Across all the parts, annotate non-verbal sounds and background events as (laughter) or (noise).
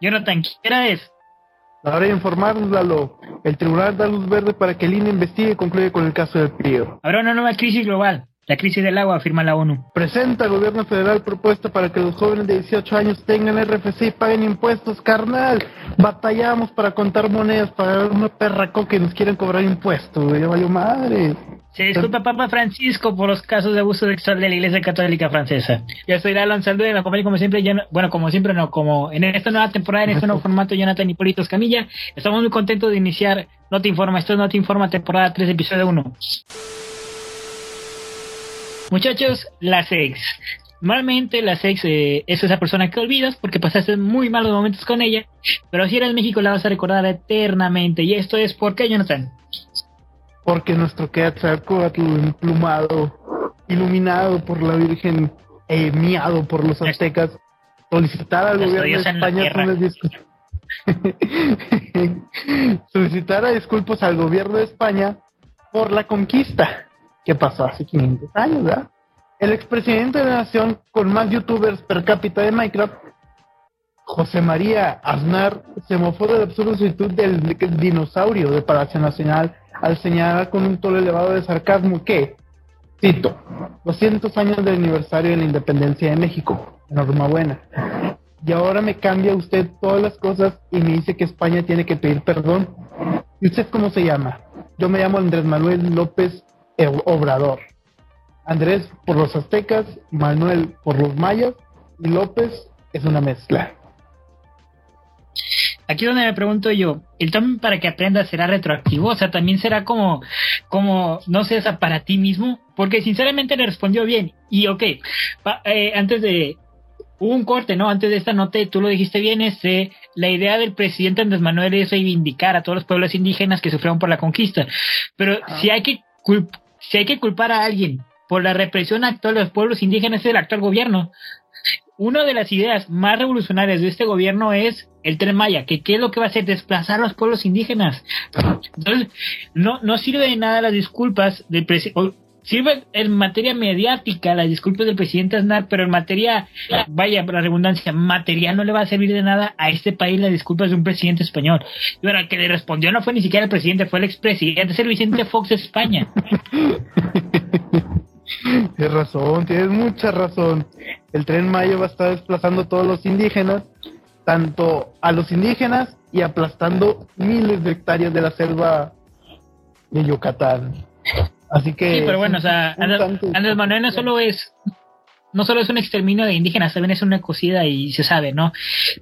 Jonathan, ¿qué hora es? Ahora de informarnos, Lalo. El tribunal da luz verde para que el INE investigue y concluya con el caso del PRIO. Habrá una nueva crisis global. La crisis del agua, afirma la ONU. Presenta al gobierno federal propuesta para que los jóvenes de 18 años tengan RFC y paguen impuestos, carnal. Batallamos para contar monedas, para una perra que nos quieren cobrar impuestos, güey. Valió madre. Se disculpa Papa Francisco por los casos de abuso sexual de la Iglesia Católica Francesa. Yo soy Lalo Ansaldo y la compañía como siempre, ya bueno, como siempre no, como en esta nueva temporada, en este nuevo formato, Jonathan Hipólito Camilla, estamos muy contentos de iniciar No Te Informa, esto es No Te Informa, temporada 3, episodio 1. Muchachos, la sex. Normalmente la sex eh, es esa persona que olvidas porque pasaste muy malos momentos con ella, pero si eres México la vas a recordar eternamente. Y esto es por qué, Jonathan. Porque nuestro Quetzalcóatl emplumado, iluminado por la Virgen, eh, miado por los aztecas, solicitar al gobierno de España (laughs) solicitar disculpas al gobierno de España por la conquista que pasó hace 500 años, ¿verdad? El expresidente de la nación con más youtubers per cápita de Minecraft, José María Aznar, se mofó de la absurda solicitud del, dinosaurio de Palacio Nacional al señalar con un tono elevado de sarcasmo que, cito, 200 años del aniversario de la independencia de México, norma buena. Y ahora me cambia usted todas las cosas y me dice que España tiene que pedir perdón. ¿Y usted cómo se llama? Yo me llamo Andrés Manuel López Obrador. Andrés por los aztecas, Manuel por los mayas y López es una mezcla. Aquí donde me pregunto yo, ¿el también para que aprendas será retroactivo? O sea, también será como, como, no sé, para ti mismo. Porque sinceramente le respondió bien. Y ok, eh, antes de, hubo un corte, ¿no? Antes de esta nota, tú lo dijiste bien, este, la idea del presidente Andrés Manuel es reivindicar a todos los pueblos indígenas que sufrieron por la conquista. Pero si hay que si hay que culpar a alguien por la represión actual de los pueblos indígenas es el actual gobierno. Una de las ideas más revolucionarias de este gobierno es el Tren Maya, que qué es lo que va a hacer desplazar a los pueblos indígenas. Entonces, no, no sirve de nada las disculpas del presidente sirve en materia mediática las disculpas del presidente Aznar, pero en materia, vaya, por la redundancia, material no le va a servir de nada a este país las disculpas de un presidente español. Y ahora, que le respondió no fue ni siquiera el presidente, fue el expresidente, es el Vicente Fox de España. (laughs) Tienes razón, tienes mucha razón. El tren Mayo va a estar desplazando a todos los indígenas, tanto a los indígenas y aplastando miles de hectáreas de la selva de Yucatán. Así que. Sí, pero bueno, o sea, Andrés, Manuel no solo es. No solo es un exterminio de indígenas, también es una cosida y se sabe, ¿no?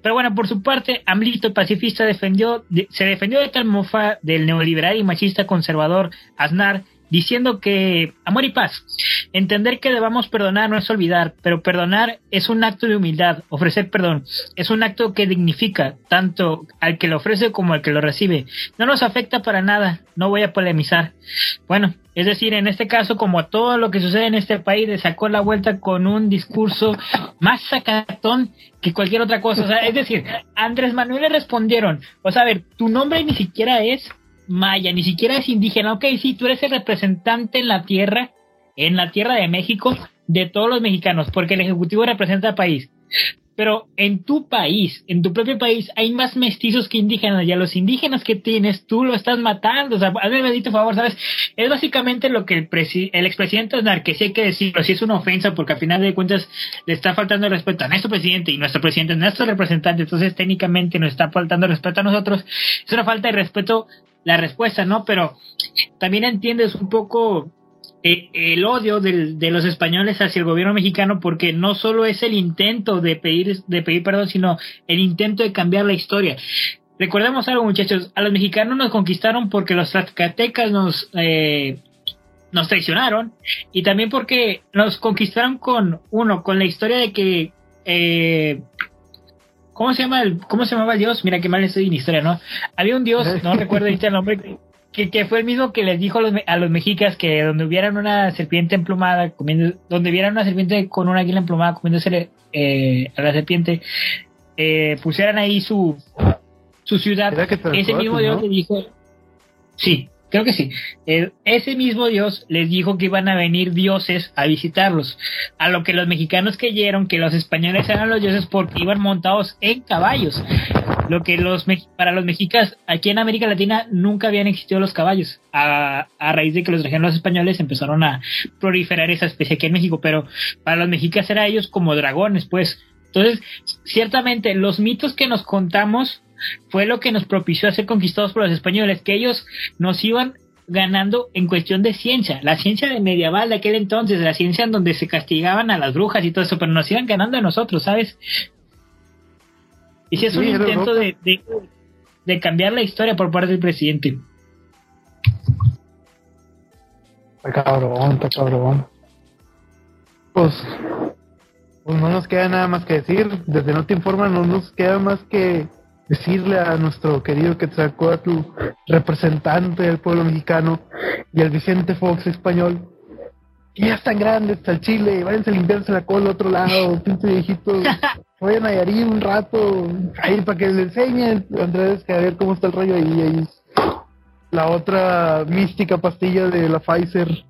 Pero bueno, por su parte, Amlito, pacifista, defendió, se defendió de tal mofa del neoliberal y machista conservador Aznar, diciendo que amor y paz. Entender que debamos perdonar no es olvidar, pero perdonar es un acto de humildad. Ofrecer perdón es un acto que dignifica tanto al que lo ofrece como al que lo recibe. No nos afecta para nada, no voy a polemizar. Bueno, es decir, en este caso, como todo lo que sucede en este país, le sacó la vuelta con un discurso más sacatón que cualquier otra cosa. O sea, es decir, Andrés Manuel le respondieron, o sea, a ver, tu nombre ni siquiera es maya, ni siquiera es indígena. Ok, sí, tú eres el representante en la tierra, en la tierra de México, de todos los mexicanos, porque el Ejecutivo representa al país. Pero en tu país, en tu propio país, hay más mestizos que indígenas, y a los indígenas que tienes, tú lo estás matando. O sea, hazme bendito favor, ¿sabes? Es básicamente lo que el, el expresidente Aznar, que sí hay que decirlo, si es una ofensa, porque al final de cuentas le está faltando el respeto a nuestro presidente, y nuestro presidente es nuestro representante, entonces técnicamente nos está faltando el respeto a nosotros. Es una falta de respeto la respuesta, ¿no? Pero también entiendes un poco eh, el odio de los españoles hacia el gobierno mexicano porque no solo es el intento de pedir, de pedir perdón, sino el intento de cambiar la historia. Recordemos algo, muchachos, a los mexicanos nos conquistaron porque los zacatecas nos, eh, nos traicionaron y también porque nos conquistaron con, uno, con la historia de que eh, ¿Cómo se llama el, cómo se llamaba el dios? Mira qué mal estoy en historia, ¿no? Había un dios, no (laughs) recuerdo el nombre, que, que, fue el mismo que les dijo a los, a los mexicas que donde hubieran una serpiente emplumada, comiendo, donde vieran una serpiente con una águila emplumada comiéndose eh, a la serpiente, eh, pusieran ahí su, su ciudad. Ese mismo dios le dijo, sí, creo que sí. Eh, ese mismo Dios les dijo que iban a venir dioses a visitarlos. A lo que los mexicanos creyeron que los españoles eran los dioses porque iban montados en caballos. Lo que los para los mexicanos aquí en América Latina nunca habían existido los caballos. A, a raíz de que los trajeron españoles empezaron a proliferar esa especie aquí en México. Pero para los mexicanos eran ellos como dragones, pues. Entonces, ciertamente los mitos que nos contamos fue lo que nos propició a ser conquistados por los españoles, que ellos nos iban ganando en cuestión de ciencia, la ciencia de medieval de aquel entonces, la ciencia en donde se castigaban a las brujas y todo eso, pero nos iban ganando a nosotros, ¿sabes? Y si es un intento de, de, cambiar la historia por parte del presidente. Está cabrón, está cabrón. Pues, pues no nos queda nada más que decir. Desde No Te Informa no nos queda más que decirle a nuestro querido Quetzalcoatl, representante del pueblo mexicano, y al Vicente Fox español, que ya están grandes hasta el Chile, váyanse a limpiarse la cola al otro lado, (laughs) pinche viejito, vayan a Yarir un rato, ahí para que le enseñen, Andrés, que a ver cómo está el rollo ahí, ahí. La otra mística pastilla de la Pfizer.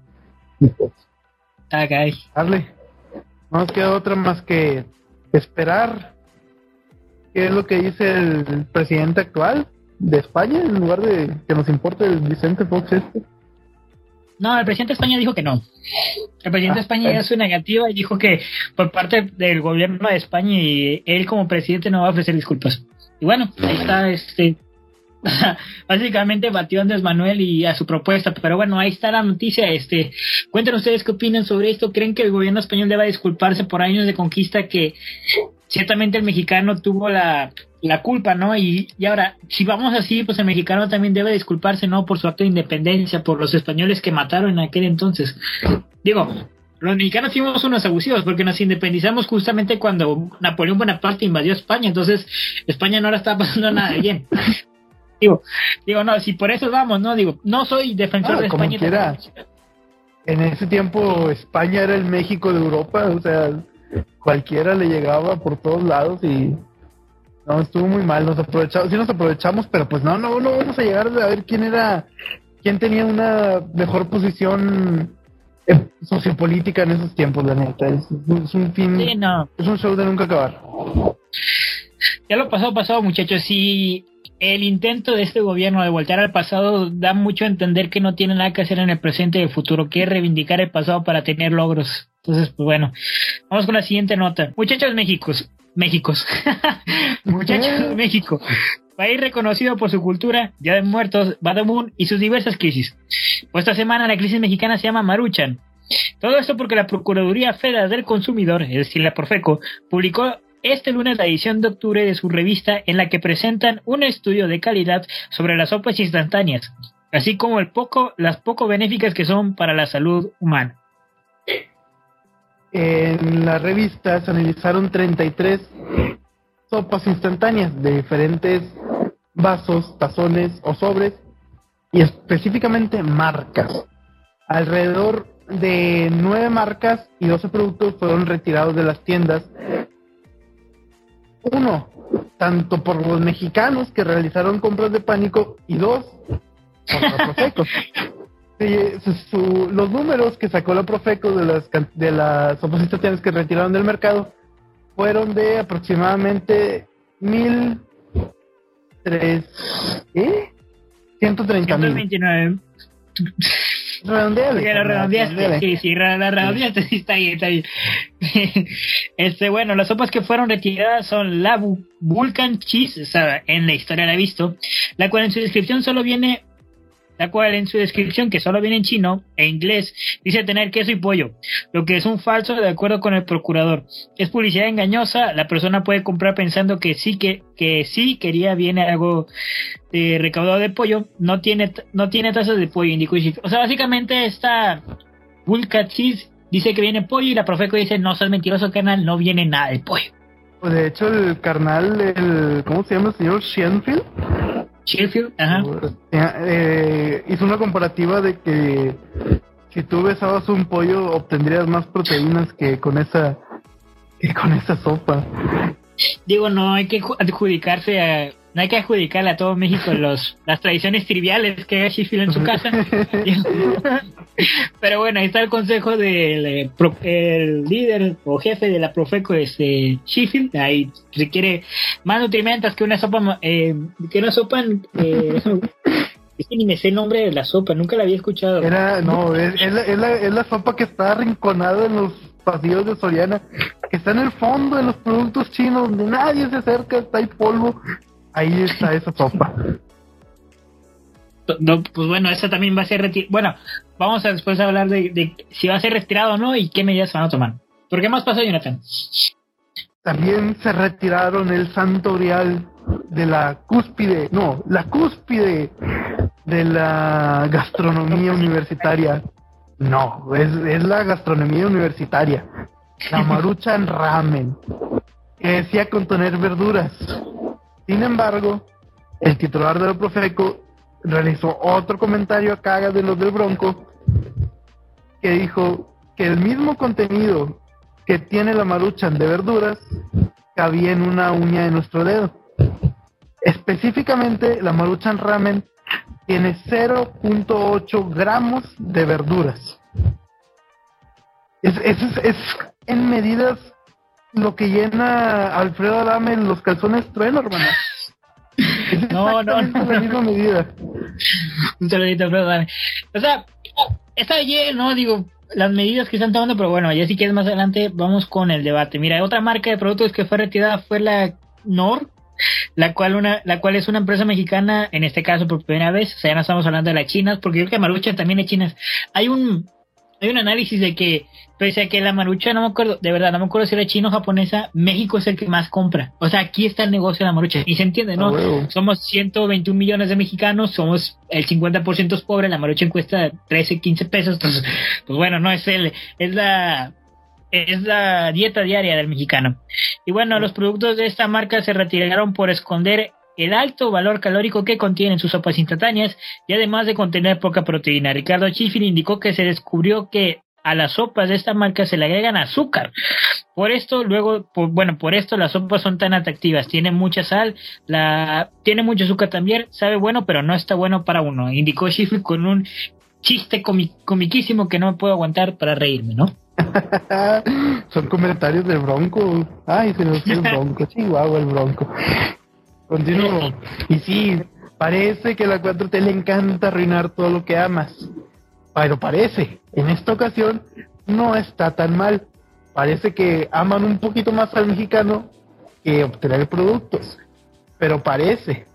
Dale. No nos queda otra más que esperar qué es lo que dice el presidente actual de España en lugar de que nos importe el Vicente Fox este. No, el presidente de España dijo que no. El presidente de ah, España ya su negativa y dijo que por parte del gobierno de España y él como presidente no va a ofrecer disculpas. Y bueno, ahí está este (laughs) básicamente batió a Andrés Manuel y a su propuesta, pero bueno, ahí está la noticia, este, cuéntenos ustedes qué opinan sobre esto, ¿creen que el gobierno español deba disculparse por años de conquista que ciertamente el mexicano tuvo la, la culpa, ¿no? Y, y ahora, si vamos así, pues el mexicano también debe disculparse, ¿no? Por su acto de independencia, por los españoles que mataron en aquel entonces. Digo, los mexicanos fuimos unos abusivos porque nos independizamos justamente cuando Napoleón Bonaparte invadió España, entonces España no ahora estaba pasando nada bien. digo, digo, no, si por eso vamos, ¿no? Digo, no soy defensor de España. En ese tiempo España era el México de Europa, o sea, cualquiera le llegaba por todos lados y no estuvo muy mal nos aprovechamos sí nos aprovechamos pero pues no no no vamos a llegar a ver quién era quién tenía una mejor posición eh, sociopolítica en esos tiempos la neta es, un fin es un show de nunca acabar. Ya lo pasado pasado muchachos y el intento de este gobierno de voltear al pasado da mucho a entender que no tiene nada que hacer en el presente y el futuro, que es reivindicar el pasado para tener logros. Entonces, pues bueno, vamos con la siguiente nota. Muchachos Méxicos, Méxicos, (laughs) muchachos de México, país reconocido por su cultura, Día de Muertos, Badamun y sus diversas crisis. Pues esta semana la crisis mexicana se llama Maruchan. Todo esto porque la Procuraduría Federal del Consumidor, es decir, la Profeco, publicó este lunes la edición de octubre de su revista en la que presentan un estudio de calidad sobre las sopas instantáneas, así como el poco, las poco benéficas que son para la salud humana. En la revista se analizaron 33 sopas instantáneas de diferentes vasos, tazones o sobres y específicamente marcas. Alrededor de nueve marcas y 12 productos fueron retirados de las tiendas uno, tanto por los mexicanos que realizaron compras de pánico y dos, por la Profeco. (laughs) los números que sacó la Profeco de las de las oposiciones que retiraron del mercado fueron de aproximadamente mil tres ¿eh? 130 mil redondeale. Que lo redondeaste, sí, sí, la redondeaste, sí, está bien, está bien. (laughs) este, bueno, las sopas que fueron retiradas son la Vulcan Cheese, o sea, en la historia la he visto, la cual en su descripción solo viene la cual en su descripción, que solo viene en chino e inglés, dice tener queso y pollo, lo que es un falso de acuerdo con el procurador. Es publicidad engañosa, la persona puede comprar pensando que sí que, que sí quería viene algo de recaudado de pollo, no tiene no tiene tazas de pollo, indicó O sea, básicamente esta Vulca Cheese dice que viene pollo y la Profeco dice no seas mentiroso canal, no viene nada de pollo. De hecho el carnal, el, ¿cómo se llama el señor Shenfield? Sheffield, ajá. Eh, hizo una comparativa de que si tú besabas un pollo obtendrías más proteínas que con esa que con esa sopa. Digo, no hay que adjudicarse a no hay que adjudicarle a todo México los, (laughs) las tradiciones triviales que haga Sheffield en su (laughs) casa. (laughs) Pero bueno, ahí está el consejo del eh, el líder o jefe de la Profeco, este Sheffield. Ahí requiere más nutrimentos que una sopa, eh, que una sopa. Eh, es que ni me sé el nombre de la sopa, nunca la había escuchado. Era, no, es, es, la, es, la, es la sopa que está arrinconada en los pasillos de Soriana, que está en el fondo de los productos chinos, donde nadie se acerca, está ahí polvo. Ahí está esa sopa. No, pues bueno, esa también va a ser retirada. Bueno, vamos a después hablar de, de, si va a ser retirado o no y qué medidas van a tomar. ¿Por qué más pasa, Jonathan? También se retiraron el santo grial de la cúspide, no, la cúspide de la gastronomía universitaria. No, es, es la gastronomía universitaria. La maruchan ramen, que decía contener verduras. Sin embargo, el titular de la Profeco realizó otro comentario a caga de los del Bronco que dijo que el mismo contenido que tiene la maruchan de verduras cabía en una uña de nuestro dedo. Específicamente, la maruchan ramen tiene 0.8 gramos de verduras. Es, es, es, en medidas lo que llena Alfredo Adame en los calzones trueno, hermano. (laughs) No, no, no, la misma medida. Un saludito, Alfredo Adame. O sea, está bien, ¿no? Digo, las medidas que están tomando, pero bueno, ya si quieres más adelante, vamos con el debate. Mira, otra marca de productos que fue retirada fue la Nor, la cual una la cual es una empresa mexicana en este caso por primera vez o sea ya no estamos hablando de las chinas porque yo creo que Maruchan también es chinas hay un hay un análisis de que pese a que la Maruchan no me acuerdo de verdad no me acuerdo si era chino o japonesa México es el que más compra. O sea aquí está el negocio de la Maruchan y se entiende no Ah, somos 121 millones de mexicanos somos el 50% es pobre la Maruchan cuesta 13 15 pesos entonces pues bueno no es el es la es la dieta diaria del mexicano. Y bueno, los productos de esta marca se retiraron por esconder el alto valor calórico que contienen sus sopas instantáneas y además de contener poca proteína. Ricardo Chiffin indicó que se descubrió que a las sopas de esta marca se le agregan azúcar. Por esto, luego, bueno, por esto las sopas son tan atractivas. Tiene mucha sal, la, tiene mucho azúcar también, sabe bueno, pero no está bueno para uno. Indicó Chiffin con un chiste comi comiquísimo que no me puedo aguantar para reírme, ¿no? (laughs) Son comentarios del Bronco. Ay, se nos fue el Bronco. Chihuahua, el Bronco. Continúo. Y sí, parece que a la 4T le encanta arruinar todo lo que amas. Pero parece, en esta ocasión no está tan mal. Parece que aman un poquito más al mexicano que obtener productos. Pero parece.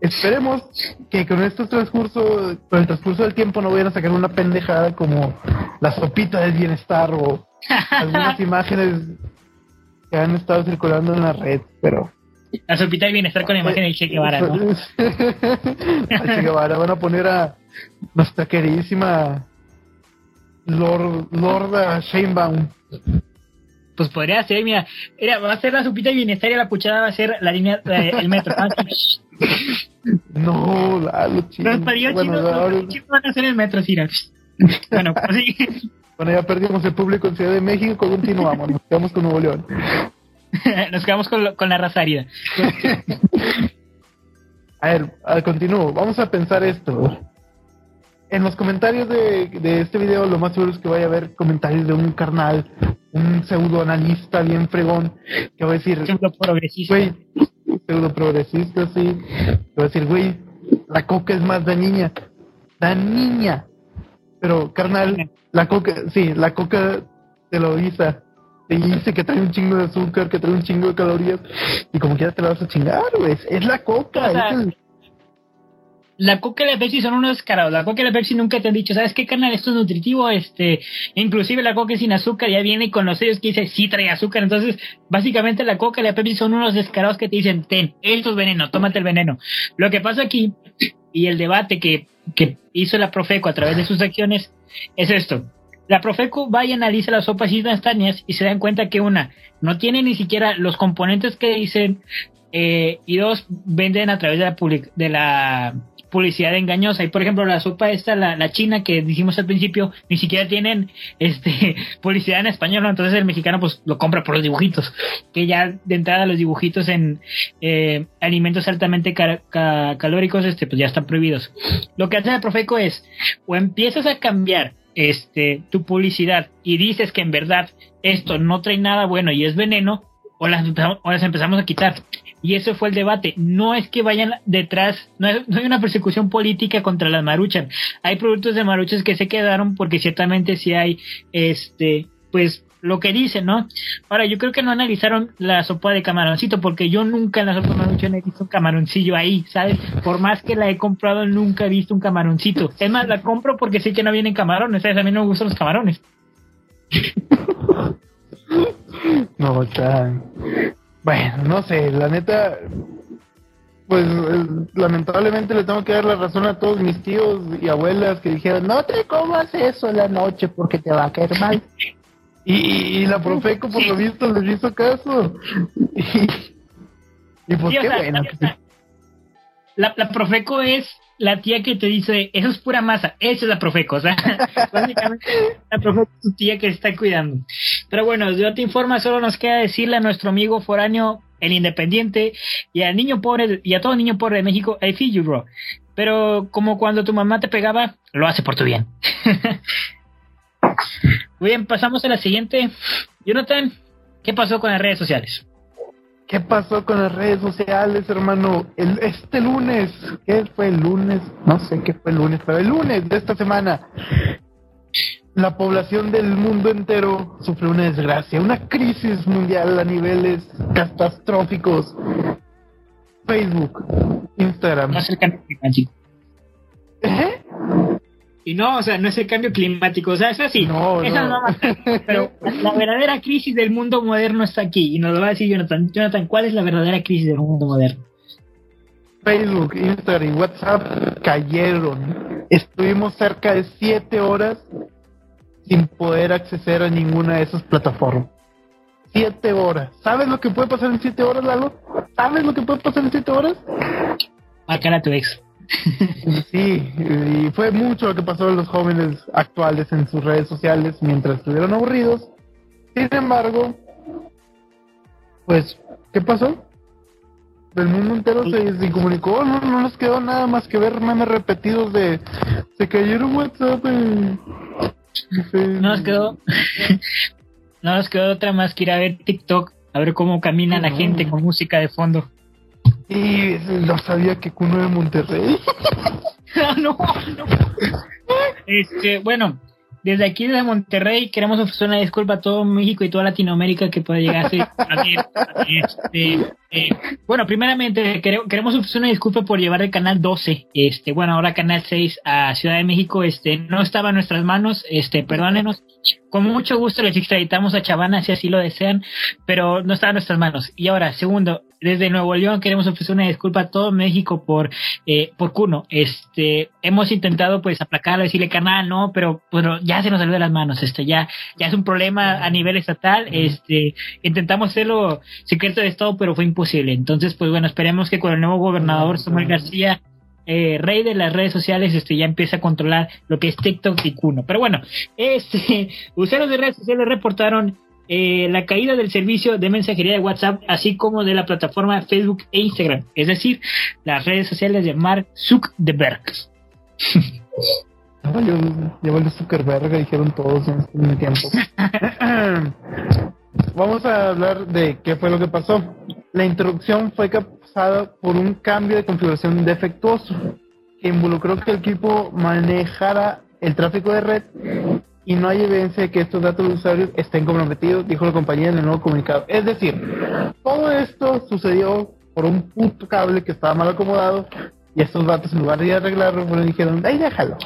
Esperemos que con este transcurso, con el transcurso del tiempo no vayan a sacar una pendejada como la sopita del bienestar o (laughs) algunas imágenes que han estado circulando en la red, pero La sopita de bienestar con la imagen de Che Guevara, ¿no? (laughs) Che Guevara van a poner a nuestra queridísima Lord, Lorda Sheinbaum. Pues podría ser, mira, era, va a ser la sopita de bienestar y la puchada va a ser la línea, eh, el metro. ¿no? (laughs) Lalo, chico. Los parió Bueno, chinos, ahora- los chinos van a ser el metro, sí. ¿no? Bueno, pues sí. (laughs) bueno, ya perdimos el público en Ciudad de México, continuamos, nos quedamos con Nuevo León. (laughs) Nos quedamos con, lo- con la raza árida. A ver, a ver, continúo. Vamos a pensar esto. En los comentarios de, de este video, lo más seguro es que vaya a haber comentarios de un carnal, un pseudo analista bien fregón, que va a decir, Ejemplo progresista. güey, pseudo progresista, sí, que va a decir, güey, la coca es más dañina. Dañina. Pero, carnal, la coca, sí, la coca te lo dice. Te dice que trae un chingo de azúcar, que trae un chingo de calorías, y como quieras te la vas a chingar, güey. Es la coca, O sea, es el- La Coca y la Pepsi son unos descarados. La Coca y la Pepsi nunca te han dicho, ¿sabes qué, carnal? Esto es nutritivo. Este, inclusive la Coca es sin azúcar ya viene con los sellos que dice sí trae azúcar. Entonces, básicamente la Coca y la Pepsi son unos descarados que te dicen, ten, esto es veneno, tómate el veneno. Lo que pasa aquí, y el debate que, que hizo la Profeco a través de sus acciones, es esto. La Profeco va y analiza las sopas instantáneas y se dan cuenta que una, no tiene ni siquiera los componentes que dicen, eh, y dos, venden a través de la, public- de la publicidad engañosa. Y por ejemplo, la sopa esta, la, la china que dijimos al principio, ni siquiera tienen (laughs) este publicidad en español, entonces el mexicano pues lo compra por los dibujitos, que ya de entrada los dibujitos en eh, alimentos altamente calóricos este pues ya están prohibidos. Lo que hace el Profeco es o empiezas a cambiar este tu publicidad y dices que en verdad esto no trae nada bueno y es veneno o las, empezamos a quitar. Y eso fue el debate. No es que vayan detrás, no, no hay una persecución política contra las maruchan. Hay productos de maruchas que se quedaron porque ciertamente si hay, este, pues, lo que dicen, ¿no? Ahora, yo creo que no analizaron la sopa de camaroncito, porque yo nunca en la sopa de maruchan he visto un camaroncillo ahí, ¿sabes? Por más que la he comprado, nunca he visto un camaroncito. Es más, la compro porque sé que no vienen camarones, ¿sabes? A mí no me gustan los camarones. No, o bueno, no sé, la neta, pues eh, lamentablemente le tengo que dar la razón a todos mis tíos y abuelas que dijeron, no te comas eso en la noche porque te va a caer mal. Y, la Profeco por lo visto les hizo caso. Y, pues qué bueno. La, la Profeco es la tía que te dice, eso es pura masa, esa es la Profeco, o sea, (laughs) básicamente la Profeco es tu tía que se está cuidando. Pero bueno, yo te informa, solo nos queda decirle a nuestro amigo foráneo, el independiente, y al niño pobre, y a todo niño pobre de México, I feel you, bro. Pero como cuando tu mamá te pegaba, lo hace por tu bien. (laughs) Muy bien, pasamos a la siguiente. Jonathan, ¿qué pasó con las redes sociales? ¿Qué pasó con las redes sociales, hermano? El, este lunes, ¿qué fue el lunes? No sé qué fue el lunes, pero el lunes de esta semana, la población del mundo entero sufrió una desgracia, una crisis mundial a niveles catastróficos. Facebook, Instagram. ¿Eh? Y no, o sea, no es el cambio climático, o sea, es así. No, esa no. pero (laughs) la verdadera crisis del mundo moderno está aquí. Y nos lo va a decir Jonathan. Jonathan, ¿cuál es la verdadera crisis del mundo moderno? Facebook, Instagram y WhatsApp cayeron. Estuvimos cerca de siete horas sin poder acceder a ninguna de esas plataformas. Siete horas. ¿Sabes lo que puede pasar en siete horas, Lalo? ¿Sabes lo que puede pasar en siete horas? Marcar a tu ex. Sí, y fue mucho lo que pasó en los jóvenes actuales en sus redes sociales mientras estuvieron aburridos. Sin embargo, pues, ¿qué pasó? El mundo entero se, comunicó, no, no nos quedó nada más que ver memes repetidos de se cayeron WhatsApp. no nos quedó, (laughs) no nos quedó otra más que ir a ver TikTok, a ver cómo camina la gente con música de fondo. Y no sabía que Cuno de Monterrey. (laughs) no, no. Este, bueno, desde aquí desde Monterrey queremos ofrecer una disculpa a todo México y toda Latinoamérica que pueda llegar a ser. este, eh, bueno, primeramente queremos ofrecer una disculpa por llevar el canal 12, este, bueno, ahora canal 6 a Ciudad de México, este, no estaba en nuestras manos, este, perdónenos. Con mucho gusto les extraditamos a Chavana si así lo desean, pero no estaba en nuestras manos. Y ahora, segundo, desde Nuevo León queremos ofrecer una disculpa a todo México por eh, por Cuno. Este, hemos intentado pues aplacarlo, decirle canal, no, pero bueno, ya se nos salió de las manos. Este, ya ya es un problema a nivel estatal. Este, intentamos hacerlo secreto de estado, pero fue imposible. Entonces, pues bueno, esperemos que con el nuevo gobernador Samuel García eh, rey de las redes sociales este ya empieza a controlar lo que es TikTok y Cuno. Pero bueno, este (laughs) usuarios de redes sociales reportaron eh, la caída del servicio de mensajería de WhatsApp, así como de la plataforma Facebook e Instagram, es decir, las redes sociales de Mark Zuckerberg. Ya valió Zuckerberg, dijeron todos en este tiempo. (laughs) Vamos a hablar de qué fue lo que pasó. La introducción fue causada por un cambio de configuración defectuoso que involucró que el equipo manejara el tráfico de red y no hay evidencia de que estos datos de usuarios estén comprometidos, dijo la compañía en el nuevo comunicado. Es decir, todo esto sucedió por un puto cable que estaba mal acomodado y estos datos en lugar de arreglarlo, bueno, dijeron, ahí déjalo.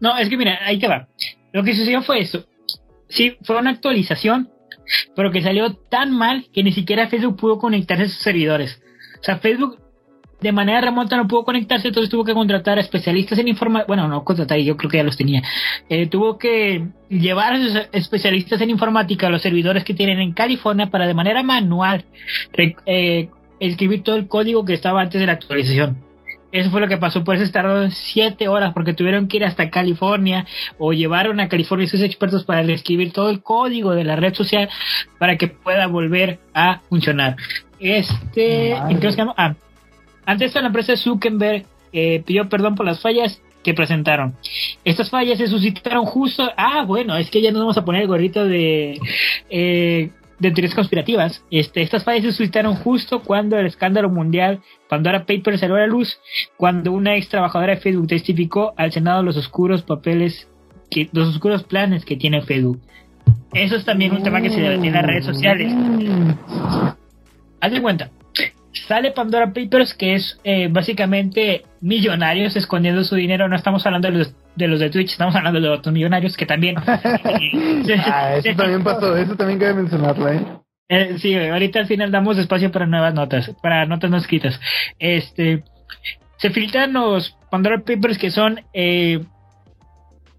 No, es que mira, ahí te va. Lo que sucedió fue eso. Sí, fue una actualización, pero que salió tan mal que ni siquiera Facebook pudo conectarse a sus servidores. O sea, Facebook de manera remota no pudo conectarse, entonces tuvo que contratar a especialistas en informática, bueno, no contratar, yo creo que ya los tenía, eh, tuvo que llevar a sus especialistas en informática a los servidores que tienen en California para de manera manual eh, escribir todo el código que estaba antes de la actualización. Eso fue lo que pasó, por eso tardaron siete horas, porque tuvieron que ir hasta California o llevaron a California sus expertos para escribir todo el código de la red social para que pueda volver a funcionar. Este, ah, antes de la empresa Zuckerberg eh, pidió perdón por las fallas que presentaron. Estas fallas se suscitaron justo. Ah, bueno, es que ya nos vamos a poner el gorrito de. Eh, de teorías conspirativas. Este, estas fallas se suscitaron justo cuando el escándalo mundial, cuando era Paper salió a la luz, cuando una ex trabajadora de Facebook testificó al Senado los oscuros papeles, que, los oscuros planes que tiene Facebook. Eso es también un tema que se debate en las redes sociales. Haz de cuenta, sale Pandora Papers, que es eh, básicamente millonarios escondiendo su dinero. No estamos hablando de los, de los de Twitch, estamos hablando de otros millonarios que también. (laughs) (laughs) ah, eso también pasó, eso también cabe mencionarlo, ¿eh? ¿eh? sí, ahorita al final damos espacio para nuevas notas, para notas no escritas. Este, se filtran los Pandora Papers que son eh,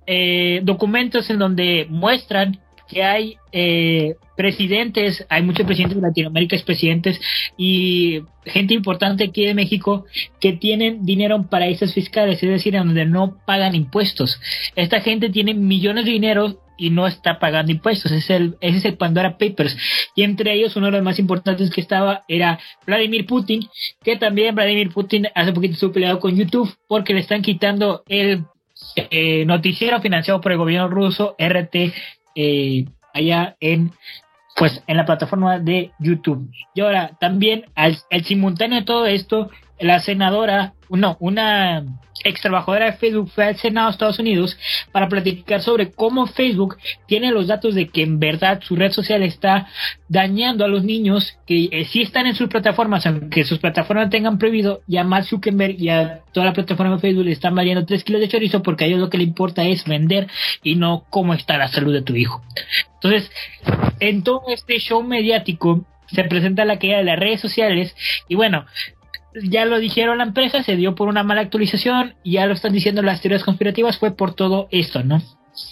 eh, documentos en donde muestran que hay eh, presidentes, hay muchos presidentes de Latinoamérica, presidentes y gente importante aquí de México que tienen dinero en paraísos fiscales, es decir, donde no pagan impuestos. Esta gente tiene millones de dinero y no está pagando impuestos. Ese es el, ese es el Pandora Papers. Y entre ellos, uno de los más importantes que estaba era Vladimir Putin, que también Vladimir Putin hace poquito estuvo peleado con YouTube porque le están quitando el eh, noticiero financiado por el gobierno ruso, RT eh, allá en pues en la plataforma de YouTube. Y ahora también al, simultáneo de todo esto, la senadora, no, una ex trabajadora de Facebook fue al Senado de Estados Unidos para platicar sobre cómo Facebook tiene los datos de que en verdad su red social está dañando a los niños que eh, sí están en sus plataformas, aunque sus plataformas tengan prohibido, y a Mark Zuckerberg y a toda la plataforma de Facebook le están valiendo 3 kilos de chorizo porque a ellos lo que le importa es vender y no cómo está la salud de tu hijo. Entonces, en todo este show mediático se presenta la caída de las redes sociales y bueno, ya lo dijeron la empresa, se dio por una mala actualización y ya lo están diciendo las teorías conspirativas, fue por todo esto, ¿no?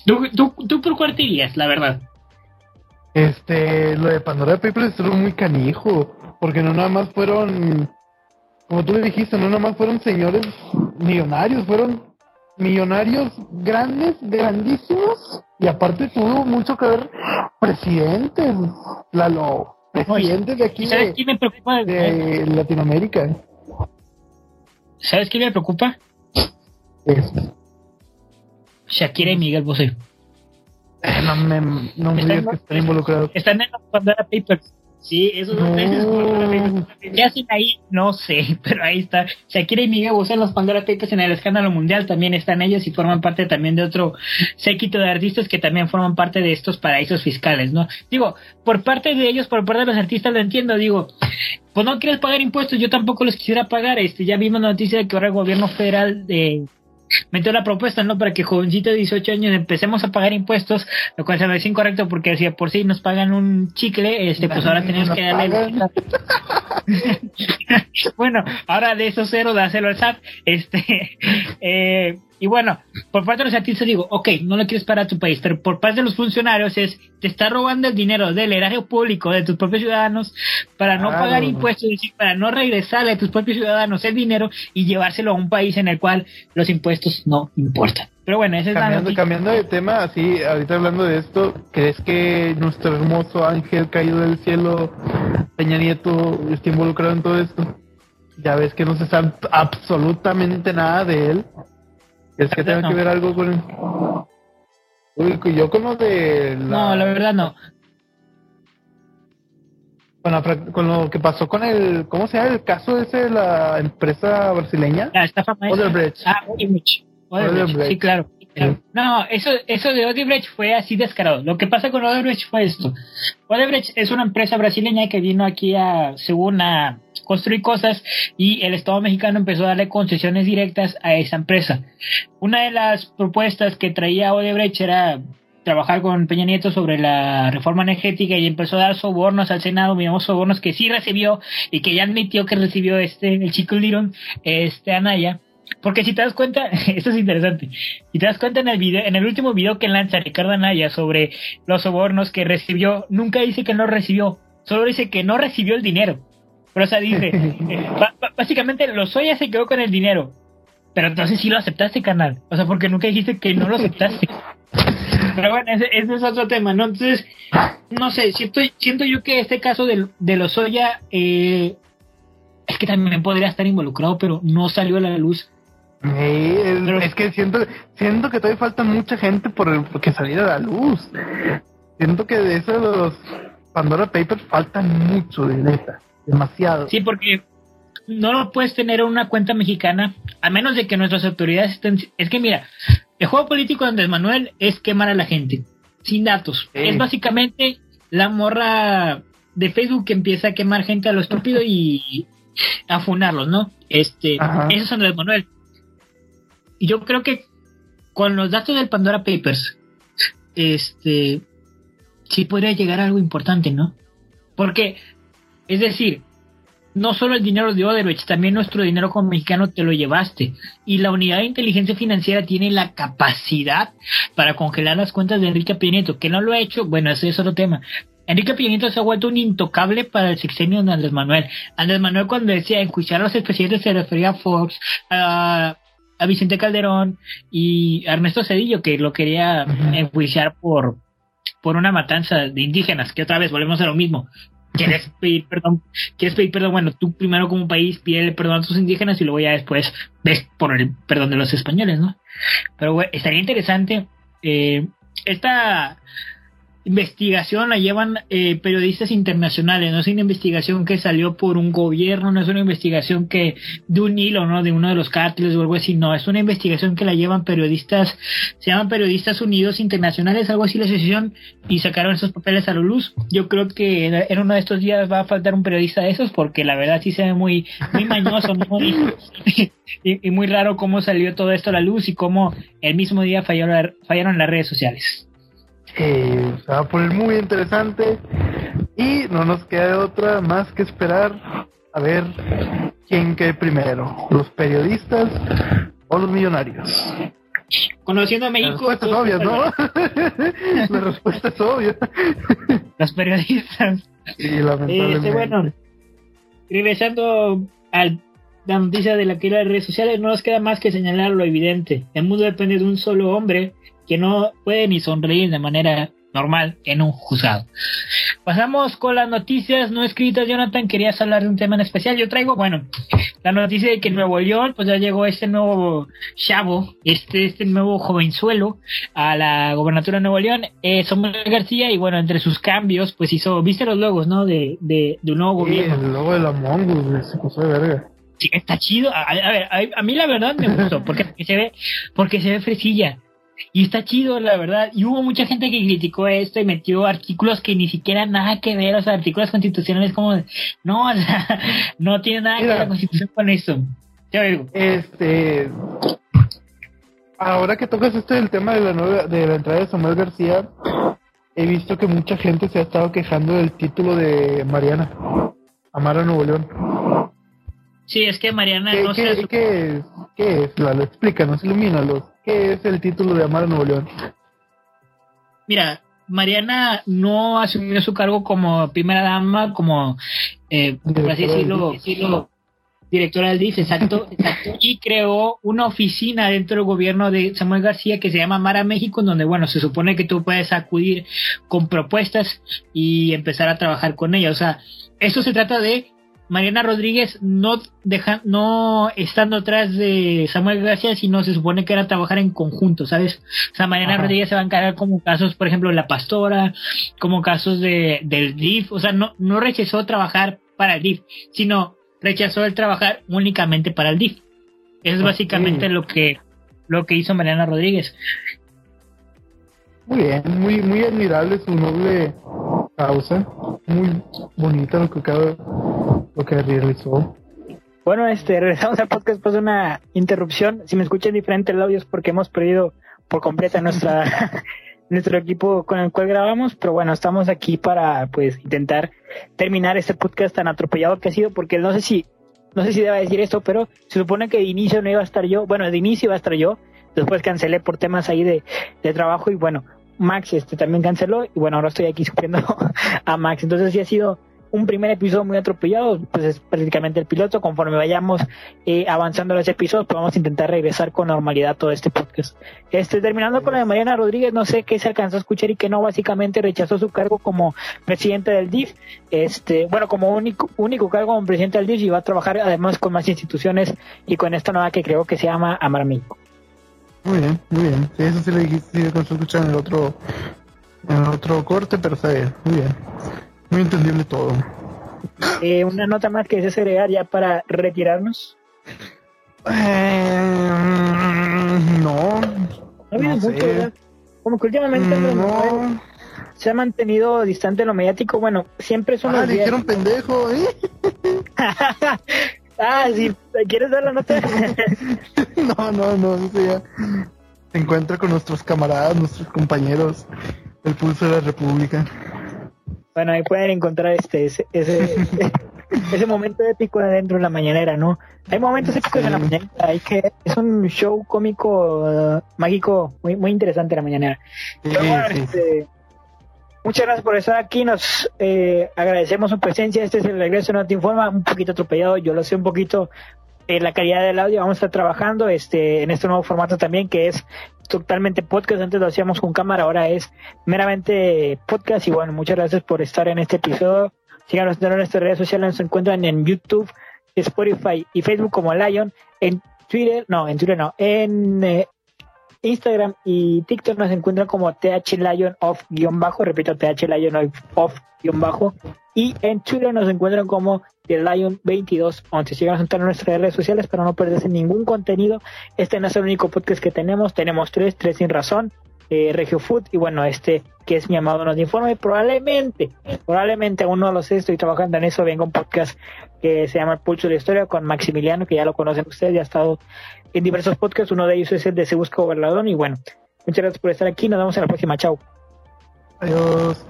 ¿Tú, tú, por cuál te irías, la verdad? Este, lo de Pandora Papers estuvo muy canijo, porque no nada más fueron, como tú le dijiste, no nada más fueron señores millonarios, fueron millonarios grandes, grandísimos, y aparte tuvo mucho que ver presidentes, Lalo, presidentes de aquí de Latinoamérica. ¿Sabes qué me preocupa? Shakira y Miguel Bosé. Eh, no me, no me digas que están involucrados. Están en los Pandora Papers. Sí, esos dos no. ¿Qué hacen ahí? No sé, (laughs) pero ahí está. Shakira y Miguel usan los Pandora Papers en el escándalo mundial. También están ellos y forman parte también de otro séquito de artistas que también forman parte de estos paraísos fiscales, ¿no? Digo, por parte de ellos, por parte de los artistas lo entiendo. Digo, pues no quieres pagar impuestos, yo tampoco los quisiera pagar. Este, ya vimos la noticia de que ahora el gobierno federal de metió la propuesta, ¿no? Para que jovencitos de 18 años empecemos a pagar impuestos, lo cual se me hace incorrecto porque si por sí nos pagan un chicle, este, pues ahora tenemos que darle. (laughs) bueno, ahora de esos cero, dáselo al SAT. Este, (laughs) eh, y bueno, por parte de los artistas digo, ok, no lo quieres para tu país, pero por parte de los funcionarios es, te está robando el dinero del erario público de tus propios ciudadanos para no pagar impuestos, es decir, para no regresarle a tus propios ciudadanos el dinero y llevárselo a un país en el cual los impuestos no importan. Pero bueno, ese cambiando, es cambiando de tema, así, ahorita hablando de esto, ¿crees que nuestro hermoso ángel caído del cielo, Peña Nieto, está involucrado en todo esto? Ya ves que no se sabe absolutamente nada de él. ¿Es que tenga que ver algo con Uy, yo con lo de No, la verdad no. Con, lo que pasó con el... ¿Cómo se llama el caso ese de la empresa brasileña? Ah, está Odebrecht. Ah, Odebrecht. Sí, claro. No, eso, eso de Odebrecht fue así descarado. Lo que pasa con Odebrecht fue esto. Odebrecht es una empresa brasileña que vino aquí a, según a construir cosas y el Estado mexicano empezó a darle concesiones directas a esa empresa. Una de las propuestas que traía Odebrecht era trabajar con Peña Nieto sobre la reforma energética y empezó a dar sobornos al Senado, miramos sobornos que sí recibió y que ya admitió que recibió este, el chico Liron, este Anaya porque si te das cuenta, (laughs) esto es interesante. Si te das cuenta en el video, en el último video que lanza Ricardo Anaya sobre los sobornos que recibió, nunca dice que no recibió, solo dice que no recibió el dinero. Pero o sea, dice, (laughs) eh, básicamente Lozoya se quedó con el dinero. Pero entonces sí lo aceptaste, canal. O sea, porque nunca dijiste que no lo aceptaste. Pero bueno, ese, es otro tema, ¿no? Entonces, no sé, siento, siento yo que este caso de, de Lozoya eh, es que también podría estar involucrado, pero no salió a la luz. es, que siento, siento que todavía falta mucha gente por, el, que saliera a la luz. Siento que de esos Pandora Papers faltan mucho, de neta. Demasiado. Sí, porque no lo puedes tener en una cuenta mexicana, a menos de que nuestras autoridades estén... Es que mira, el juego político de Andrés Manuel es quemar a la gente, sin datos. Es básicamente la morra de Facebook que empieza a quemar gente a lo estúpido y a funarlos, ¿no? Este, eso es Andrés Manuel. Y yo creo que con los datos del Pandora Papers, este, sí podría llegar a algo importante, ¿no? Porque, es decir, no solo el dinero de Odebrecht, también nuestro dinero como mexicano te lo llevaste. Y la unidad de inteligencia financiera tiene la capacidad para congelar las cuentas de Enrique Nieto, que no lo ha hecho, bueno, ese es otro tema. Enrique Nieto se ha vuelto un intocable para el sexenio de Andrés Manuel. Andrés Manuel cuando decía enjuiciar a los expresidentes se refería a Fox, a, a Vicente Calderón y a Ernesto Cedillo, que lo quería enjuiciar por, por una matanza de indígenas, que otra vez volvemos a lo mismo quieres (laughs) pedir perdón, quieres pedir perdón, bueno, tú primero como país pide perdón a tus indígenas y luego ya después ves por el perdón de los españoles, ¿no? Pero bueno, estaría interesante eh, esta investigación la llevan eh, periodistas internacionales, no es una investigación que salió por un gobierno, no es una investigación que de un hilo, ¿no? De uno de los cárteles o algo así, no, es una investigación que la llevan periodistas, se llaman Periodistas Unidos Internacionales, algo así la asociación, y sacaron esos papeles a la luz. Yo creo que en uno de estos días va a faltar un periodista de esos, porque la verdad sí se ve muy, muy mañoso, muy, (laughs) y, muy raro cómo salió todo esto a la luz y cómo el mismo día fallaron, fallaron las redes sociales. Eh, se va a poner muy interesante y no nos queda otra más que esperar a ver quién quede primero, los periodistas o los millonarios. Conociendo a México. La respuesta es obvia, ¿no? la (laughs) respuesta es obvia. (laughs) Los periodistas. Sí, lamentablemente. Este, bueno, regresando a la noticia de la que las redes sociales, no nos queda más que señalar lo evidente. El mundo depende de un solo hombre que no puede ni sonreír de manera normal en un juzgado. Pasamos con las noticias no escritas. Jonathan, querías hablar de un tema en especial. Yo traigo, bueno, la noticia de que en Nuevo León, pues ya llegó este nuevo chavo, este, este nuevo jovenzuelo a la gobernatura de Nuevo León, eh, Samuel García, y bueno, entre sus cambios, pues hizo, viste los logos, ¿no? De, de, de un nuevo gobierno. el logo de la Mongus, se puso de verga. Sí, está chido. A, ver, a, mí la verdad me gustó, porque se ve, porque se ve fresilla. Y está chido, la verdad. Y hubo mucha gente que criticó esto y metió artículos que ni siquiera nada que ver, o sea, artículos constitucionales como, no, (laughs) o sea, no tiene nada que ver la constitución con eso. Este, ahora que tocas esto del tema de la nueva, de la entrada de Samuel García, he visto que mucha gente se ha estado quejando del título de Mariana, Amara Nuevo León. Sí, es que Mariana no ¿qué, sé. ¿qué, es? ¿Qué es? Lo, explícanos, ilumínalos. ¿Qué es el título de Amar Nuevo León? Mira, Mariana no asumió su cargo como primera dama, como, eh, por así decirlo, directora del DIF, exacto, (laughs) exacto, y creó una oficina dentro del gobierno de Samuel García que se llama Mara México, donde, bueno, se supone que tú puedes acudir con propuestas y empezar a trabajar con ella. O sea, esto se trata de Mariana Rodríguez no deja, no estando atrás de Samuel García, sino se supone que era trabajar en conjunto, ¿sabes? O sea, Mariana Rodríguez se va a encargar como casos, por ejemplo, La Pastora, como casos de, del DIF, o sea, no, no rechazó trabajar para el DIF, sino rechazó el trabajar únicamente para el DIF. Eso es básicamente lo que, lo que hizo Mariana Rodríguez. Muy bien, muy, muy admirable su noble causa. Muy bonita lo que acaba, lo que realizó. Bueno, este, regresamos al podcast después de una interrupción. Si me escuchan diferente el audio es porque hemos perdido por completa nuestra (laughs) nuestro equipo con el cual grabamos, pero bueno, estamos aquí para pues intentar terminar este podcast tan atropellado que ha sido, porque no sé si, no sé si deba decir esto, pero se supone que de inicio no iba a estar yo, bueno, de inicio iba a estar yo, después cancelé por temas ahí de, de trabajo y bueno, Max este también canceló y bueno, ahora estoy aquí sufriendo (laughs) a Max. Entonces sí ha sido un primer episodio muy atropellado, pues es prácticamente el piloto. Conforme vayamos eh, avanzando los episodios, pues vamos a intentar regresar con normalidad todo este podcast. Este, terminando con la de Mariana Rodríguez, no sé qué se alcanzó a escuchar y que no, básicamente rechazó su cargo como presidente del DIF, este, bueno, como único, único cargo como presidente del DIF y va a trabajar además con más instituciones y con esta nueva que creo que se llama Amar Muy bien, muy bien. eso sí le dijiste, sí, escuchar en el otro, en el otro corte, pero está bien, muy bien. Muy entendible todo. Eh, una nota más que desees agregar ya para retirarnos. Eh, no. No, mucho, Como que últimamente mm, se ha mantenido distante lo mediático. Bueno, siempre son ah, dijeron pendejo, ¿eh? (laughs) ah, sí. ¿Quieres dar la nota? (laughs) no, no, no. se encuentra con nuestros camaradas, nuestros compañeros, el pulso de la República. Bueno, ahí pueden encontrar este ese, ese, (laughs) ese momento épico dentro de la mañanera, ¿no? Hay momentos épicos en la mañanera, hay que es un show cómico uh, mágico muy muy interesante la mañanera. Este, muchas gracias por estar aquí, nos eh, agradecemos su presencia, este es el regreso no te informa, un poquito atropellado, yo lo sé un poquito en la calidad del audio vamos a estar trabajando este en este nuevo formato también que es totalmente podcast antes lo hacíamos con cámara ahora es meramente podcast y bueno muchas gracias por estar en este episodio. Síganos en nuestras redes sociales nos encuentran en YouTube Spotify y Facebook como Lion en Twitter no en Twitter no en eh, Instagram y TikTok nos encuentran como TH Lion off guion bajo repito TH Lion off guion bajo y en Twitter nos encuentran como The Lion 2211. Sigan a entrar en nuestras redes sociales para no perderse ningún contenido. Este no es el único podcast que tenemos. Tenemos tres, tres sin razón. Eh, Regio Food y bueno, este que es mi amado nos informa y probablemente, probablemente aún no lo sé, estoy trabajando en eso, venga un podcast que se llama Pulso de la Historia con Maximiliano, que ya lo conocen ustedes, ya ha estado en diversos podcasts, uno de ellos es el de Se Busca Gobernador y bueno, muchas gracias por estar aquí, nos vemos en la próxima, chao. Adiós.